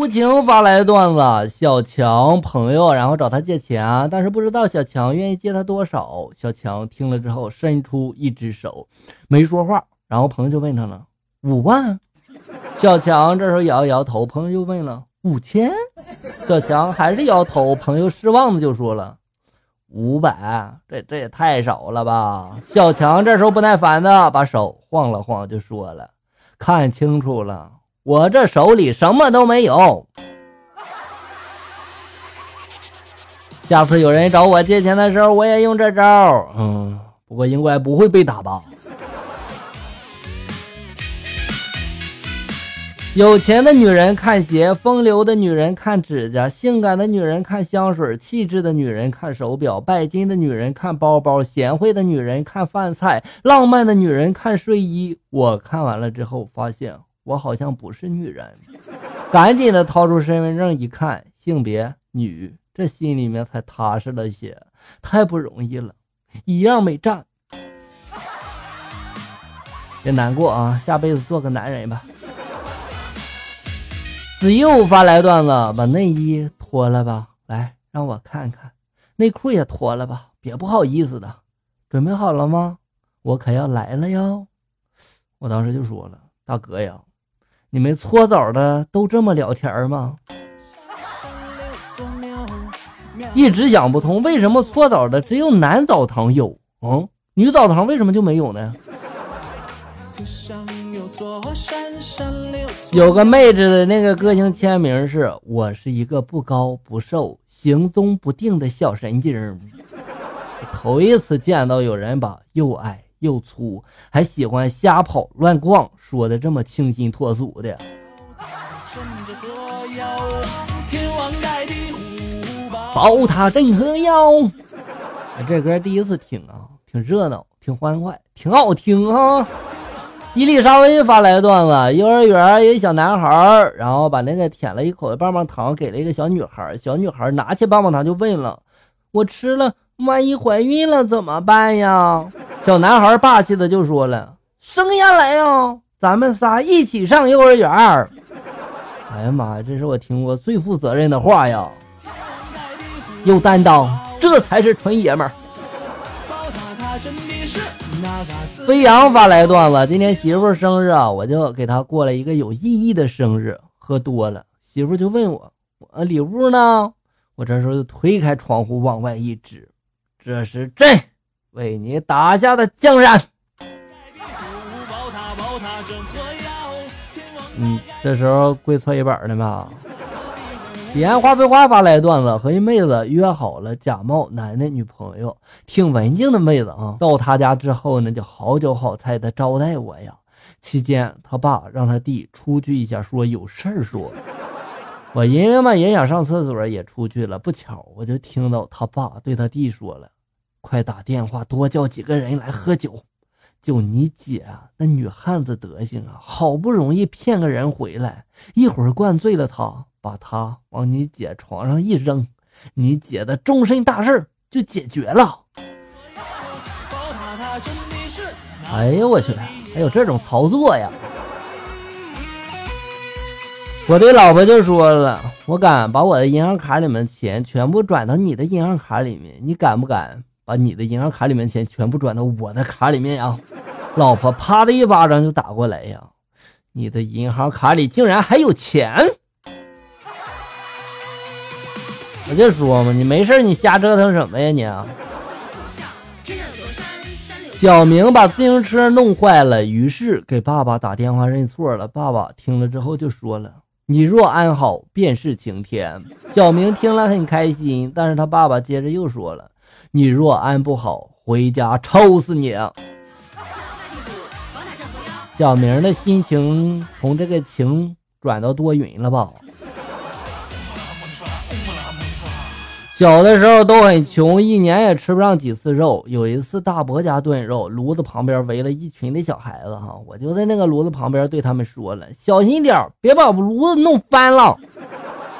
无情发来的段子：小强朋友，然后找他借钱，但是不知道小强愿意借他多少。小强听了之后，伸出一只手，没说话。然后朋友就问他了：五万？小强这时候摇摇头。朋友又问了：五千？小强还是摇头。朋友失望的就说了：五百？这这也太少了吧？小强这时候不耐烦的把手晃了晃，就说了：看清楚了。我这手里什么都没有。下次有人找我借钱的时候，我也用这招。嗯，不过应该不会被打吧？有钱的女人看鞋，风流的女人看指甲，性感的女人看香水，气质的女人看手表，拜金的女人看包包，贤惠的女人看饭菜，浪漫的女人看睡衣。我看完了之后发现。我好像不是女人，赶紧的掏出身份证一看，性别女，这心里面才踏实了些。太不容易了，一样没占，别难过啊，下辈子做个男人吧。子佑发来段子，把内衣脱了吧，来让我看看，内裤也脱了吧，别不好意思的。准备好了吗？我可要来了哟。我当时就说了，大哥呀。你们搓澡的都这么聊天吗？一直想不通，为什么搓澡的只有男澡堂有，嗯，女澡堂为什么就没有呢？有个妹子的那个个性签名是：我是一个不高不瘦、行踪不定的小神经。头一次见到有人把又矮。又粗，还喜欢瞎跑乱逛，说的这么清新脱俗的。宝塔镇河妖，这歌第一次听啊，挺热闹，挺欢快，挺好听啊。伊丽莎薇发来的段子：幼儿园一个小男孩，然后把那个舔了一口的棒棒糖给了一个小女孩，小女孩拿起棒棒糖就问了：“我吃了，万一怀孕了怎么办呀？”小男孩霸气的就说了：“生下来呀，咱们仨一起上幼儿园。”哎呀妈呀，这是我听过最负责任的话呀！有担当，这才是纯爷们儿。飞扬发来段子：今天媳妇生日啊，我就给她过了一个有意义的生日。喝多了，媳妇就问我：“我礼物呢？”我这时候就推开窗户往外一指：“这是朕。”为你打下的江山。嗯，这时候跪搓衣板呢嘛。彼岸花非花发来段子，和一妹子约好了假冒男的女朋友，挺文静的妹子啊。到他家之后呢，就好酒好菜的招待我呀。期间他爸让他弟出去一下，说有事儿说。我因为嘛也想上厕所，也出去了。不巧我就听到他爸对他弟说了。快打电话，多叫几个人来喝酒。就你姐啊，那女汉子德行啊，好不容易骗个人回来，一会儿灌醉了他，把他往你姐床上一扔，你姐的终身大事就解决了。哎呦，我去，还有这种操作呀！我的老婆就说了，我敢把我的银行卡里面钱全部转到你的银行卡里面，你敢不敢？把你的银行卡里面钱全部转到我的卡里面呀！老婆啪的一巴掌就打过来呀！你的银行卡里竟然还有钱！我就说嘛，你没事你瞎折腾什么呀你？小明把自行车弄坏了，于是给爸爸打电话认错了。爸爸听了之后就说了：“你若安好，便是晴天。”小明听了很开心，但是他爸爸接着又说了。你若安不好，回家抽死你！小明的心情从这个晴转到多云了吧？小的时候都很穷，一年也吃不上几次肉。有一次大伯家炖肉，炉子旁边围了一群的小孩子，哈，我就在那个炉子旁边对他们说了：“小心点别把炉子弄翻了。”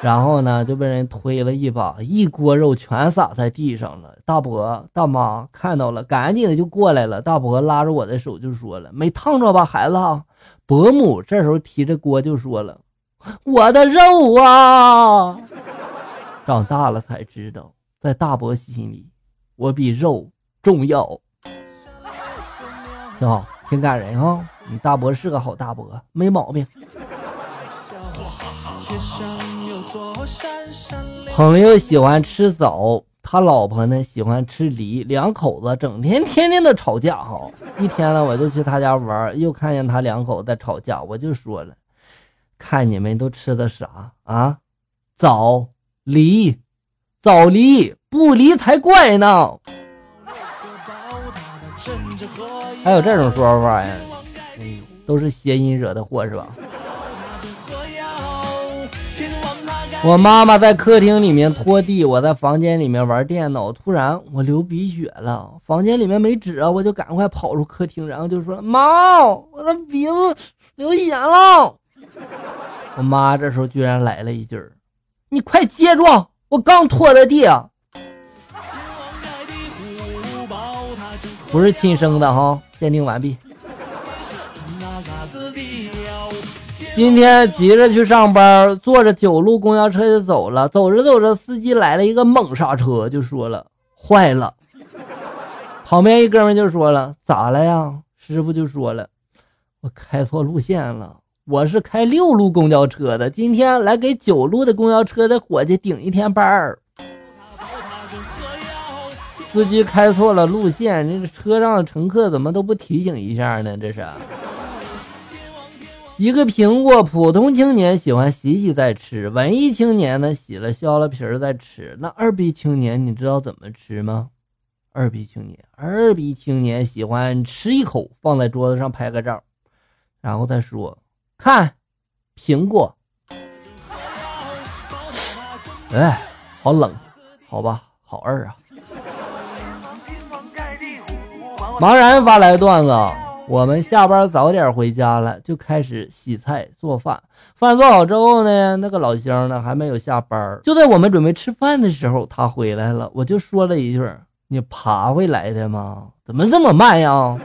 然后呢，就被人推了一把，一锅肉全洒在地上了。大伯、大妈看到了，赶紧的就过来了。大伯拉着我的手就说了：“没烫着吧，孩子？”伯母这时候提着锅就说了：“我的肉啊！长大了才知道，在大伯心里，我比肉重要。挺好，挺感人啊！你大伯是个好大伯，没毛病。朋友喜欢吃枣，他老婆呢喜欢吃梨，两口子整天天天的吵架哈。一天呢，我就去他家玩，又看见他两口子在吵架，我就说了，看你们都吃的啥啊？枣梨，枣梨不梨才怪呢。还有这种说法呀？嗯，都是谐音惹的祸是吧？我妈妈在客厅里面拖地，我在房间里面玩电脑。突然我流鼻血了，房间里面没纸啊，我就赶快跑出客厅，然后就说：“妈，我的鼻子流血了。”我妈这时候居然来了一句：“你快接住，我刚拖的地。”不是亲生的哈，鉴定完毕。今天急着去上班，坐着九路公交车就走了。走着走着，司机来了一个猛刹车，就说了坏了。旁边一哥们就说了咋了呀？师傅就说了我开错路线了，我是开六路公交车的，今天来给九路的公交车的伙计顶一天班儿。司机开错了路线，这车上的乘客怎么都不提醒一下呢？这是。一个苹果，普通青年喜欢洗洗再吃，文艺青年呢洗了削了皮儿再吃。那二逼青年你知道怎么吃吗？二逼青年，二逼青年喜欢吃一口放在桌子上拍个照，然后再说看苹果。哎，好冷，好吧，好二啊。茫然发来段子。我们下班早点回家了，就开始洗菜做饭。饭做好之后呢，那个老乡呢还没有下班。就在我们准备吃饭的时候，他回来了。我就说了一句：“你爬回来的吗？怎么这么慢呀？”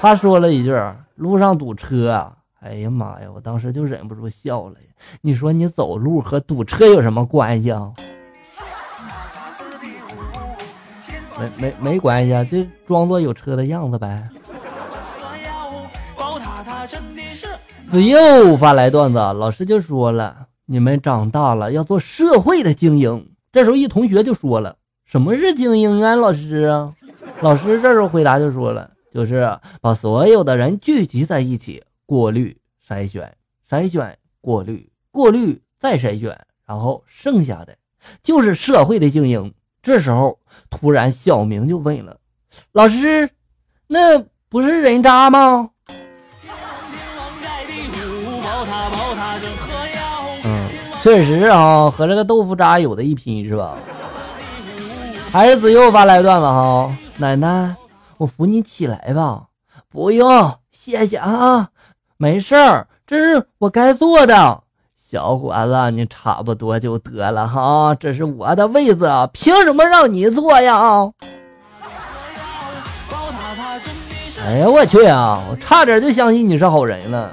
他说了一句：“路上堵车。”。”哎呀妈呀！我当时就忍不住笑了。你说你走路和堵车有什么关系啊？没没没关系啊，就装作有车的样子呗。子又发来段子，老师就说了：“你们长大了要做社会的精英。”这时候一同学就说了：“什么是精英啊，老师啊？”老师这时候回答就说了：“就是把所有的人聚集在一起，过滤、筛选、筛选、过滤、过滤再筛选，然后剩下的就是社会的精英。”这时候突然小明就问了：“老师，那不是人渣吗？”确实啊，和这个豆腐渣有的一拼是吧？还是子佑发来段子哈，奶奶，我扶你起来吧。不用，谢谢啊，没事儿，这是我该做的。小伙子，你差不多就得了哈，这是我的位子，凭什么让你坐呀？哎呀，我去啊，我差点就相信你是好人了。